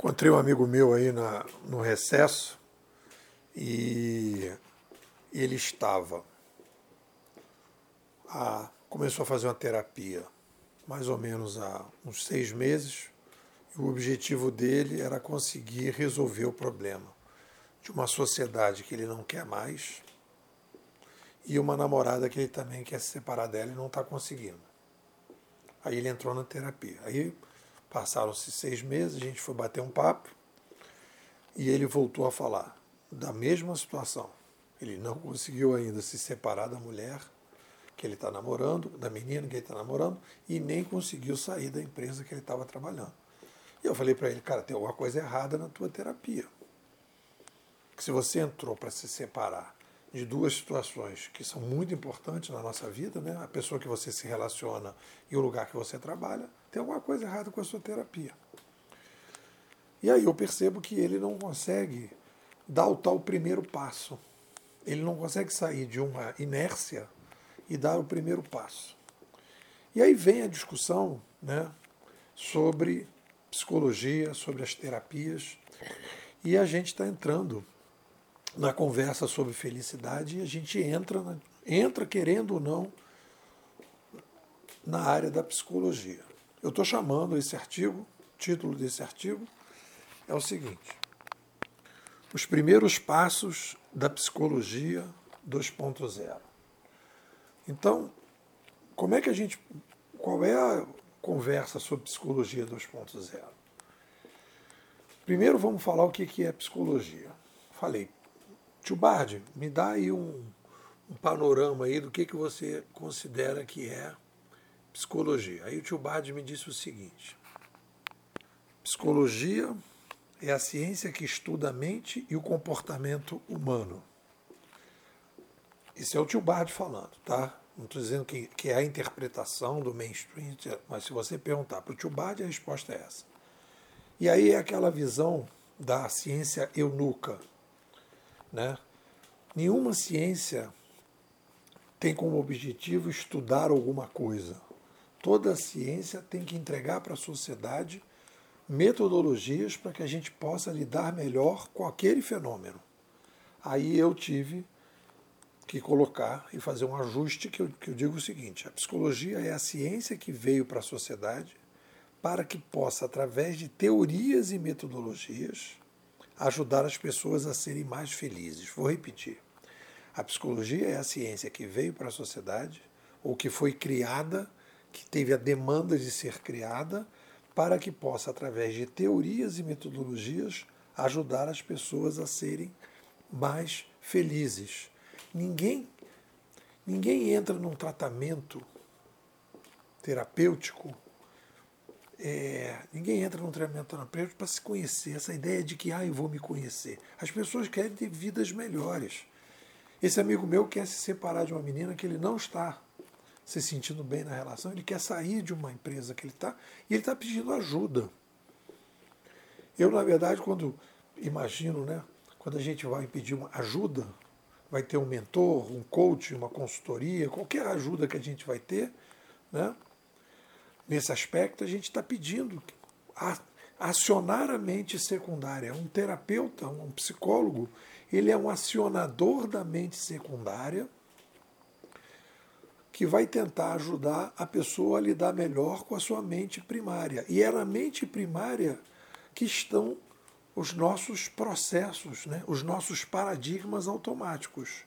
Encontrei um amigo meu aí na, no recesso e ele estava. A, começou a fazer uma terapia mais ou menos há uns seis meses. E o objetivo dele era conseguir resolver o problema de uma sociedade que ele não quer mais e uma namorada que ele também quer se separar dela e não está conseguindo. Aí ele entrou na terapia. Aí Passaram-se seis meses, a gente foi bater um papo e ele voltou a falar da mesma situação. Ele não conseguiu ainda se separar da mulher que ele está namorando, da menina que ele está namorando, e nem conseguiu sair da empresa que ele estava trabalhando. E eu falei para ele, cara, tem alguma coisa errada na tua terapia. Que se você entrou para se separar de duas situações que são muito importantes na nossa vida, né? a pessoa que você se relaciona e o lugar que você trabalha, tem alguma coisa errada com a sua terapia. E aí eu percebo que ele não consegue dar o tal primeiro passo. Ele não consegue sair de uma inércia e dar o primeiro passo. E aí vem a discussão né, sobre psicologia, sobre as terapias, e a gente está entrando na conversa sobre felicidade e a gente entra, entra querendo ou não na área da psicologia. Eu estou chamando esse artigo, título desse artigo é o seguinte: Os primeiros passos da psicologia 2.0. Então, como é que a gente. Qual é a conversa sobre psicologia 2.0? Primeiro vamos falar o que é psicologia. Falei, Tio Bardi, me dá aí um, um, panorama aí do que, que você considera que é psicologia. Aí o tio Bardi me disse o seguinte: psicologia é a ciência que estuda a mente e o comportamento humano. Isso é o tio Bardi falando, tá? Não estou dizendo que, que é a interpretação do mainstream, mas se você perguntar para o tio Bardi, a resposta é essa. E aí é aquela visão da ciência eunuca, né? Nenhuma ciência tem como objetivo estudar alguma coisa. Toda ciência tem que entregar para a sociedade metodologias para que a gente possa lidar melhor com aquele fenômeno. Aí eu tive que colocar e fazer um ajuste que eu, que eu digo o seguinte: a psicologia é a ciência que veio para a sociedade para que possa, através de teorias e metodologias, ajudar as pessoas a serem mais felizes. Vou repetir. A psicologia é a ciência que veio para a sociedade, ou que foi criada, que teve a demanda de ser criada, para que possa, através de teorias e metodologias, ajudar as pessoas a serem mais felizes. Ninguém, ninguém entra num tratamento terapêutico é, ninguém entra num treinamento terapêutico para se conhecer. Essa ideia de que ah, eu vou me conhecer. As pessoas querem ter vidas melhores. Esse amigo meu quer se separar de uma menina que ele não está se sentindo bem na relação, ele quer sair de uma empresa que ele está e ele está pedindo ajuda. Eu, na verdade, quando imagino, né, quando a gente vai pedir uma ajuda, vai ter um mentor, um coach, uma consultoria, qualquer ajuda que a gente vai ter, né, nesse aspecto, a gente está pedindo acionar a mente secundária. Um terapeuta, um psicólogo, ele é um acionador da mente secundária que vai tentar ajudar a pessoa a lidar melhor com a sua mente primária. E é na mente primária que estão os nossos processos, né? os nossos paradigmas automáticos.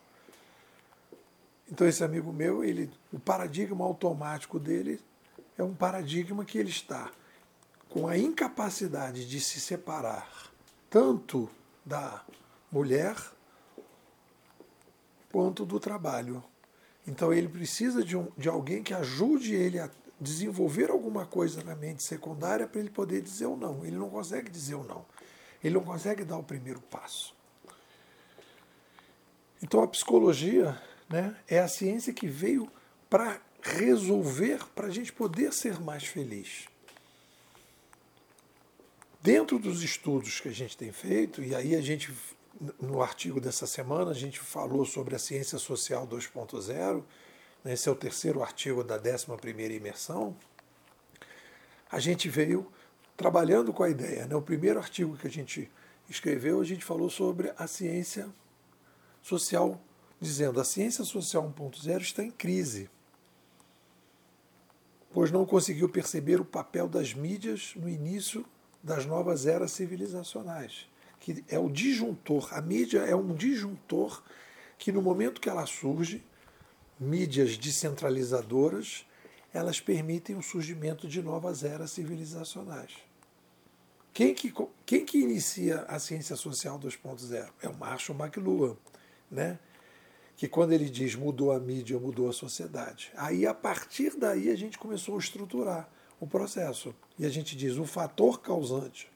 Então esse amigo meu, ele, o paradigma automático dele é um paradigma que ele está com a incapacidade de se separar tanto da mulher quanto do trabalho. Então ele precisa de, um, de alguém que ajude ele a desenvolver alguma coisa na mente secundária para ele poder dizer o não. Ele não consegue dizer o não. Ele não consegue dar o primeiro passo. Então a psicologia né, é a ciência que veio para resolver para a gente poder ser mais feliz. Dentro dos estudos que a gente tem feito, e aí a gente, no artigo dessa semana, a gente falou sobre a ciência social 2.0, né, esse é o terceiro artigo da 11 imersão, a gente veio trabalhando com a ideia. Né? O primeiro artigo que a gente escreveu, a gente falou sobre a ciência social, dizendo a ciência social 1.0 está em crise, pois não conseguiu perceber o papel das mídias no início das novas eras civilizacionais, que é o disjuntor. A mídia é um disjuntor que, no momento que ela surge, mídias descentralizadoras, elas permitem o surgimento de novas eras civilizacionais. Quem que, quem que inicia a ciência social 2.0? É o Marshall McLuhan, né? Que quando ele diz mudou a mídia, mudou a sociedade. Aí, a partir daí, a gente começou a estruturar o processo. E a gente diz o fator causante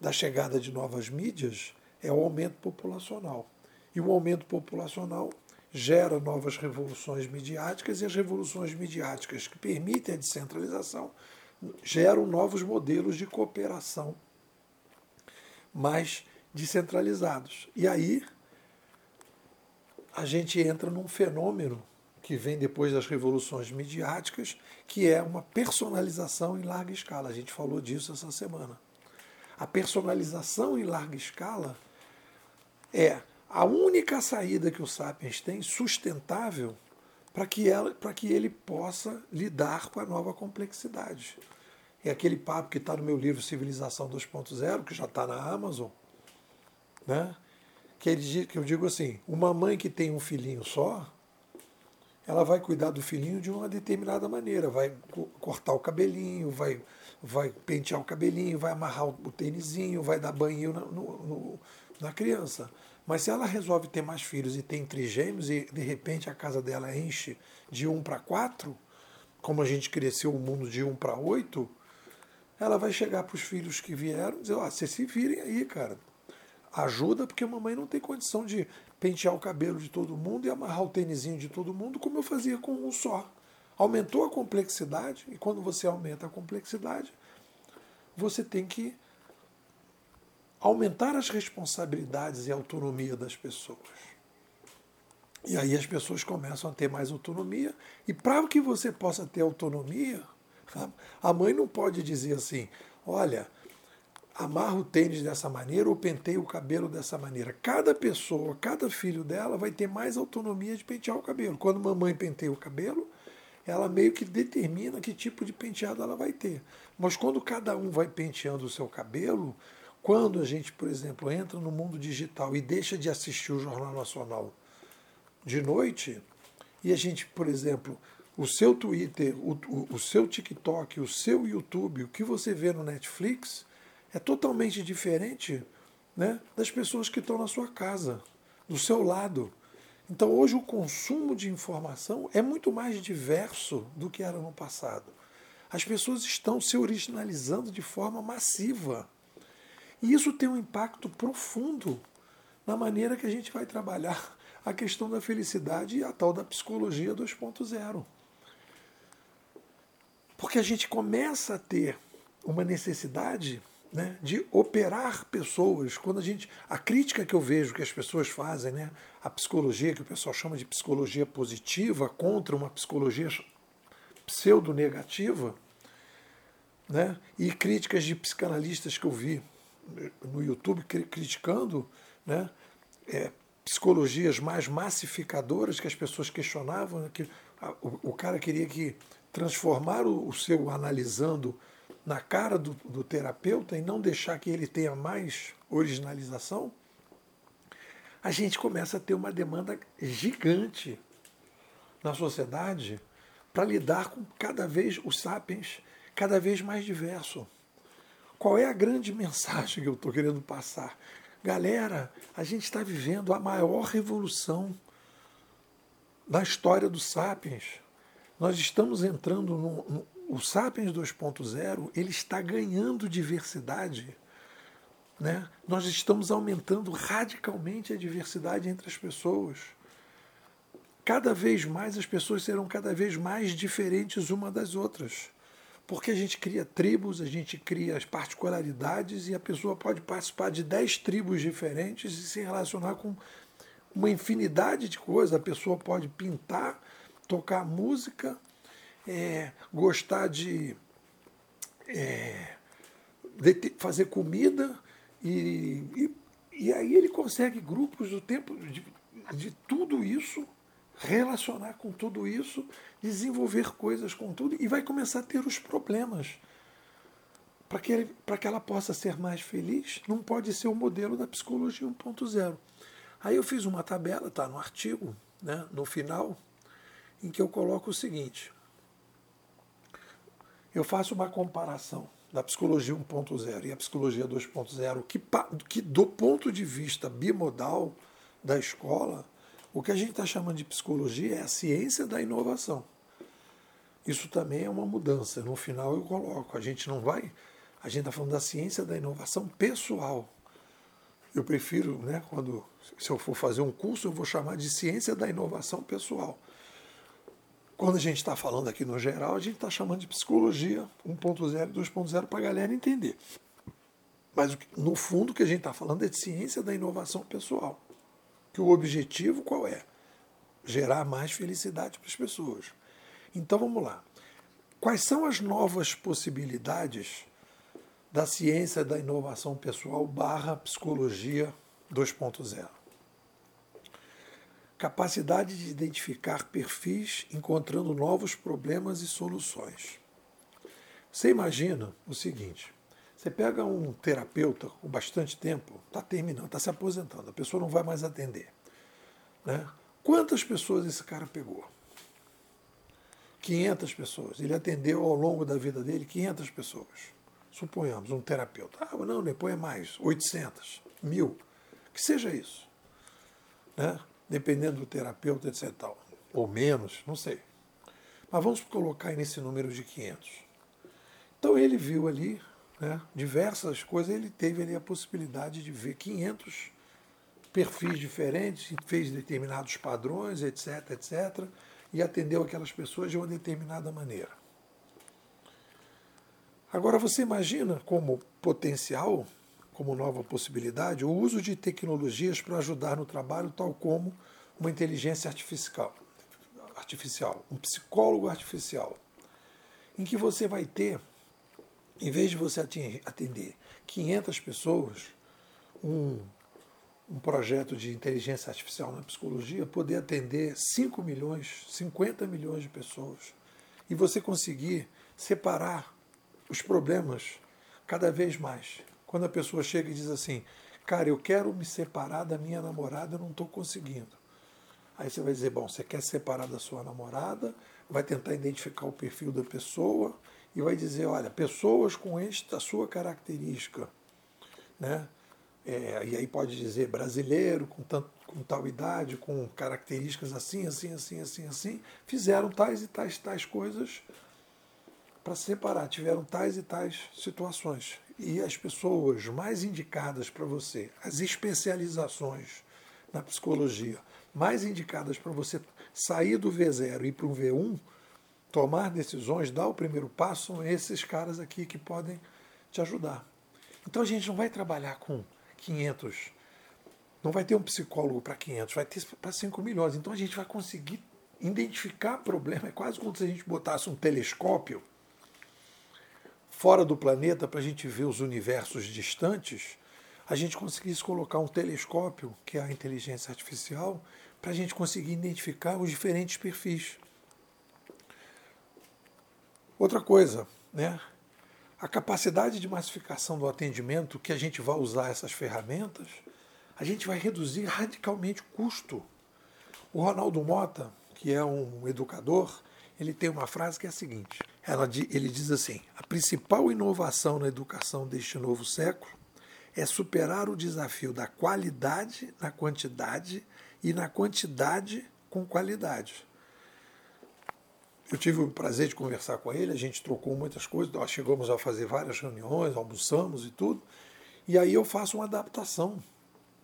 da chegada de novas mídias é o aumento populacional. E o aumento populacional gera novas revoluções midiáticas e as revoluções midiáticas que permitem a descentralização geram novos modelos de cooperação mais descentralizados. E aí a gente entra num fenômeno que vem depois das revoluções midiáticas, que é uma personalização em larga escala. A gente falou disso essa semana. A personalização em larga escala é a única saída que o Sapiens tem sustentável para que, ela, que ele possa lidar com a nova complexidade. É aquele papo que está no meu livro Civilização 2.0, que já está na Amazon, né? Que, ele, que eu digo assim: uma mãe que tem um filhinho só, ela vai cuidar do filhinho de uma determinada maneira, vai cortar o cabelinho, vai, vai pentear o cabelinho, vai amarrar o tênisinho, vai dar banho na, no, no, na criança. Mas se ela resolve ter mais filhos e tem trigêmeos e de repente a casa dela enche de um para quatro, como a gente cresceu o mundo de um para oito, ela vai chegar para os filhos que vieram e dizer: Ó, oh, vocês se virem aí, cara. Ajuda, porque a mamãe não tem condição de pentear o cabelo de todo mundo e amarrar o tênisinho de todo mundo, como eu fazia com um só. Aumentou a complexidade, e quando você aumenta a complexidade, você tem que aumentar as responsabilidades e autonomia das pessoas. E aí as pessoas começam a ter mais autonomia. E para que você possa ter autonomia, a mãe não pode dizer assim: olha, amarra o tênis dessa maneira ou penteia o cabelo dessa maneira. Cada pessoa, cada filho dela vai ter mais autonomia de pentear o cabelo. Quando mamãe penteia o cabelo, ela meio que determina que tipo de penteado ela vai ter. Mas quando cada um vai penteando o seu cabelo, quando a gente, por exemplo, entra no mundo digital e deixa de assistir o Jornal Nacional de noite, e a gente, por exemplo, o seu Twitter, o, o, o seu TikTok, o seu YouTube, o que você vê no Netflix, é totalmente diferente né, das pessoas que estão na sua casa, do seu lado. Então hoje o consumo de informação é muito mais diverso do que era no passado. As pessoas estão se originalizando de forma massiva. E isso tem um impacto profundo na maneira que a gente vai trabalhar a questão da felicidade e a tal da psicologia 2.0. Porque a gente começa a ter uma necessidade né, de operar pessoas. Quando a gente. A crítica que eu vejo que as pessoas fazem, né, a psicologia, que o pessoal chama de psicologia positiva, contra uma psicologia pseudo-negativa, né, e críticas de psicanalistas que eu vi no YouTube criticando né, é, psicologias mais massificadoras que as pessoas questionavam, né, que a, o, o, cara queria que transformar o, o, seu analisando na cara do, do terapeuta e não deixar que ele tenha mais originalização, a gente começa a ter uma demanda gigante na sociedade para lidar com cada vez os sapiens cada vez mais diverso. Qual é a grande mensagem que eu estou querendo passar? Galera, a gente está vivendo a maior revolução da história do Sapiens. Nós estamos entrando no o Sapiens 2.0, ele está ganhando diversidade. Né? Nós estamos aumentando radicalmente a diversidade entre as pessoas. Cada vez mais as pessoas serão cada vez mais diferentes uma das outras. Porque a gente cria tribos, a gente cria as particularidades e a pessoa pode participar de dez tribos diferentes e se relacionar com uma infinidade de coisas. A pessoa pode pintar, tocar música, é, gostar de é, fazer comida e, e, e, aí ele consegue grupos do tempo de, de tudo isso, relacionar com tudo isso, desenvolver coisas com tudo e vai começar a ter os problemas. Para que, que ela possa ser mais feliz, não pode ser o modelo da psicologia 1.0. Aí eu fiz uma tabela, tá no artigo, né, no final, em que eu coloco o seguinte: eu faço uma comparação da psicologia 1.0 e a psicologia 2.0, que, que do ponto de vista bimodal da escola, o que a gente está chamando de psicologia é a ciência da inovação. Isso também é uma mudança. No final eu coloco, a gente não vai, a gente está falando da ciência da inovação pessoal. Eu prefiro, né, quando se eu for fazer um curso, eu vou chamar de ciência da inovação pessoal. Quando a gente está falando aqui no geral, a gente está chamando de psicologia 1.0 e 2.0 para a galera entender. Mas no fundo o que a gente está falando é de ciência da inovação pessoal. Que o objetivo qual é? Gerar mais felicidade para as pessoas. Então vamos lá. Quais são as novas possibilidades da ciência da inovação pessoal barra psicologia 2.0? Capacidade de identificar perfis encontrando novos problemas e soluções. Você imagina o seguinte: você pega um terapeuta com bastante tempo, está terminando, está se aposentando, a pessoa não vai mais atender. Né? Quantas pessoas esse cara pegou? 500 pessoas. Ele atendeu ao longo da vida dele 500 pessoas. Suponhamos, um terapeuta. Ah, não, depois é mais, 800, mil. Que seja isso. Né? Dependendo do terapeuta, etc. Ou menos, não sei. Mas vamos colocar nesse número de 500. Então ele viu ali né, diversas coisas, ele teve ali a possibilidade de ver 500 perfis diferentes, fez determinados padrões, etc, etc, e atendeu aquelas pessoas de uma determinada maneira. Agora você imagina como potencial como nova possibilidade o uso de tecnologias para ajudar no trabalho, tal como uma inteligência artificial, artificial, um psicólogo artificial, em que você vai ter, em vez de você atender 500 pessoas, um, um projeto de inteligência artificial na psicologia poder atender 5 milhões, 50 milhões de pessoas e você conseguir separar os problemas cada vez mais. Quando a pessoa chega e diz assim, cara, eu quero me separar da minha namorada, eu não estou conseguindo. Aí você vai dizer, bom, você quer separar da sua namorada, vai tentar identificar o perfil da pessoa e vai dizer, olha, pessoas com esta sua característica, né? É, e aí pode dizer brasileiro, com, tanto, com tal idade, com características assim, assim, assim, assim, assim, fizeram tais e tais, tais coisas para separar, tiveram tais e tais situações e as pessoas mais indicadas para você, as especializações na psicologia mais indicadas para você sair do V0 e para o V1, tomar decisões, dar o primeiro passo, são esses caras aqui que podem te ajudar. Então a gente não vai trabalhar com 500, não vai ter um psicólogo para 500, vai ter para 5 milhões. Então a gente vai conseguir identificar problema. É quase como se a gente botasse um telescópio fora do planeta para a gente ver os universos distantes, a gente conseguisse colocar um telescópio, que é a inteligência artificial, para a gente conseguir identificar os diferentes perfis. Outra coisa, né? a capacidade de massificação do atendimento que a gente vai usar essas ferramentas, a gente vai reduzir radicalmente o custo. O Ronaldo Mota, que é um educador, ele tem uma frase que é a seguinte: ela, ele diz assim: a principal inovação na educação deste novo século é superar o desafio da qualidade na quantidade e na quantidade com qualidade. Eu tive o prazer de conversar com ele, a gente trocou muitas coisas, nós chegamos a fazer várias reuniões, almoçamos e tudo, e aí eu faço uma adaptação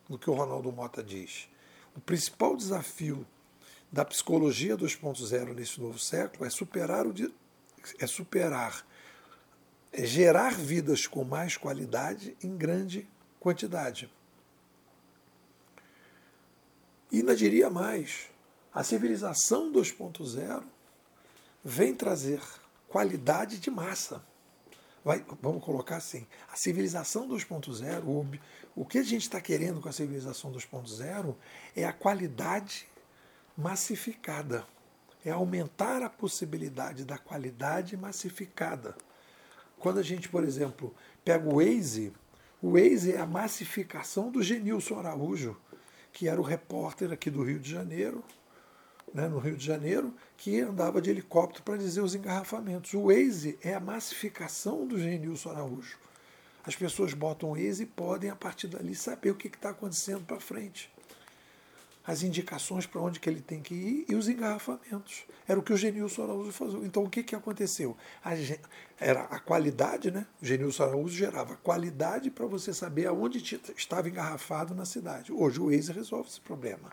do que o Ronaldo Mota diz. O principal desafio da psicologia 2.0 nesse novo século é superar o, é superar, é gerar vidas com mais qualidade em grande quantidade. E ainda diria mais, a civilização 2.0 vem trazer qualidade de massa. vai, vamos colocar assim, a civilização 2.0, o, o que a gente está querendo com a civilização 2.0 é a qualidade massificada, é aumentar a possibilidade da qualidade massificada. Quando a gente, por exemplo, pega o Waze, o Waze é a massificação do Genilson Araújo, que era o repórter aqui do Rio de Janeiro, né, no Rio de Janeiro, que andava de helicóptero para dizer os engarrafamentos. O Waze é a massificação do Genilson Araújo. As pessoas botam o Waze e podem, a partir dali, saber o que está acontecendo para frente. As indicações para onde que ele tem que ir e os engarrafamentos. Era o que o Genilson Araújo fazia. Então, o que, que aconteceu? A, era a qualidade, né? O Genilson Araújo gerava qualidade para você saber aonde estava engarrafado na cidade. Hoje, o Waze resolve esse problema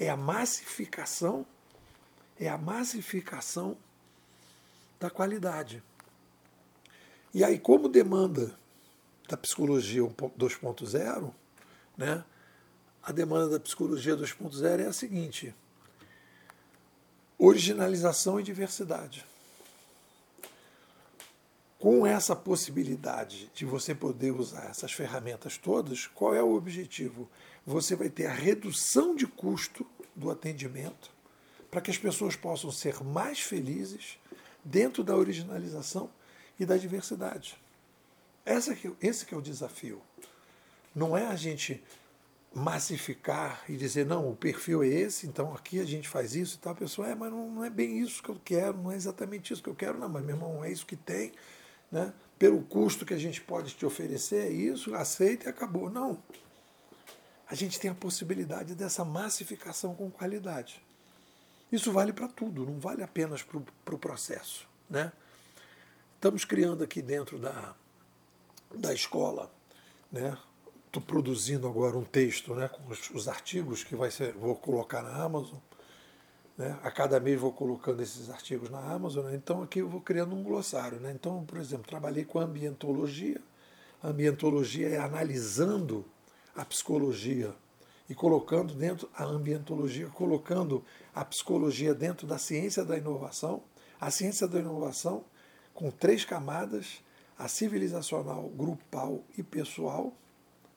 é a massificação, é a massificação da qualidade. E aí, como demanda da psicologia 2.0, né, a demanda da psicologia 2.0 é a seguinte: originalização e diversidade. Com essa possibilidade de você poder usar essas ferramentas todas, qual é o objetivo? Você vai ter a redução de custo do atendimento para que as pessoas possam ser mais felizes dentro da originalização e da diversidade. Esse que, esse que é o desafio. Não é a gente massificar e dizer, não, o perfil é esse, então aqui a gente faz isso e tal. A pessoa, é, mas não, é bem isso que eu quero, não é exatamente isso que eu quero, não, mas meu irmão, é isso que tem, né? pelo custo que a gente pode te oferecer, é isso, aceita e acabou. Não a gente tem a possibilidade dessa massificação com qualidade. Isso vale para tudo, não vale apenas para o pro processo. Né? Estamos criando aqui dentro da, da escola, né? Estou produzindo agora um texto né, com os, os artigos que vai ser, vou colocar na Amazon. Né? A cada mês vou colocando esses artigos na Amazon. Né? Então aqui eu vou criando um glossário. Né? Então, por exemplo, trabalhei com ambientologia. A ambientologia é analisando a psicologia e colocando dentro a ambientologia, colocando a psicologia dentro da ciência da inovação, a ciência da inovação com três camadas, a civilizacional, grupal e pessoal,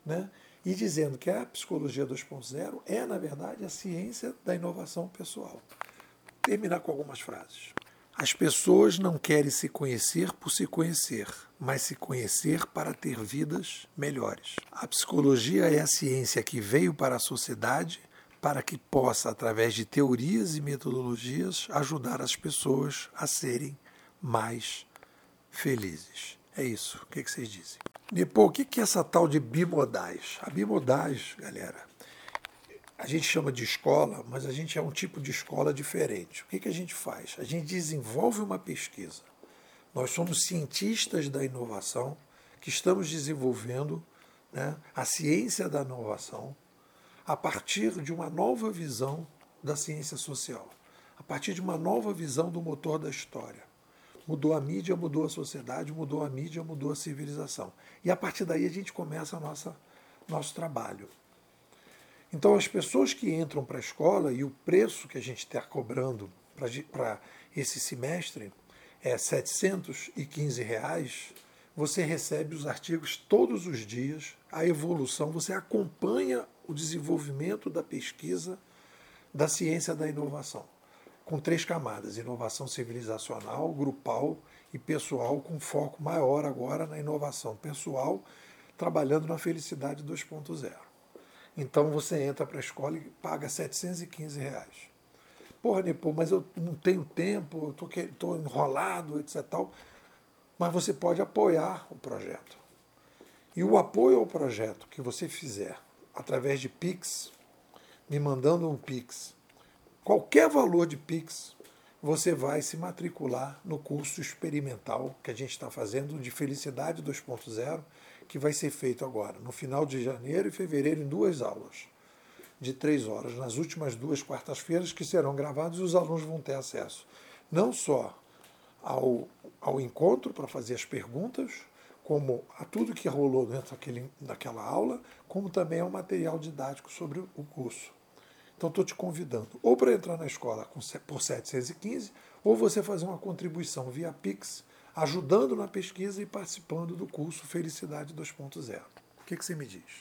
né? e dizendo que a psicologia 2.0 é, na verdade, a ciência da inovação pessoal. Vou terminar com algumas frases. As pessoas não querem se conhecer por se conhecer, mas se conhecer para ter vidas melhores. A psicologia é a ciência que veio para a sociedade para que possa, através de teorias e metodologias, ajudar as pessoas a serem mais felizes. É isso. O que vocês dizem? Depois, o que é essa tal de bimodais? A bimodais, galera, a gente chama de escola, mas a gente é um tipo de escola diferente. O que, que a gente faz? A gente desenvolve uma pesquisa. Nós somos cientistas da inovação que estamos desenvolvendo né, a ciência da inovação a partir de uma nova visão da ciência social, a partir de uma nova visão do motor da história. Mudou a mídia, mudou a sociedade, mudou a mídia, mudou a civilização. E a partir daí a gente começa a nossa, nosso trabalho. Então, as pessoas que entram para a escola e o preço que a gente está cobrando para esse semestre é 715 reais, você recebe os artigos todos os dias, a evolução, você acompanha o desenvolvimento da pesquisa da ciência da inovação, com três camadas: inovação civilizacional, grupal e pessoal, com foco maior agora na inovação pessoal, trabalhando na felicidade 2.0. Então você entra para a escola e paga 715 reais. Porra, Nepo, mas eu não tenho tempo, estou enrolado, etc. Tal. Mas você pode apoiar o projeto. E o apoio ao projeto que você fizer através de Pix, me mandando um Pix, qualquer valor de Pix, você vai se matricular no curso experimental que a gente está fazendo de Felicidade 2.0 que vai ser feito agora, no final de janeiro e fevereiro, em duas aulas de três horas, nas últimas duas quartas-feiras, que serão gravadas e os alunos vão ter acesso não só ao, ao encontro para fazer as perguntas, como a tudo que rolou dentro daquele, daquela aula, como também ao material didático sobre o curso. Então estou te convidando ou para entrar na escola por 715, ou você fazer uma contribuição via Pix ajudando na pesquisa e participando do curso Felicidade 2.0. O que, que você me diz?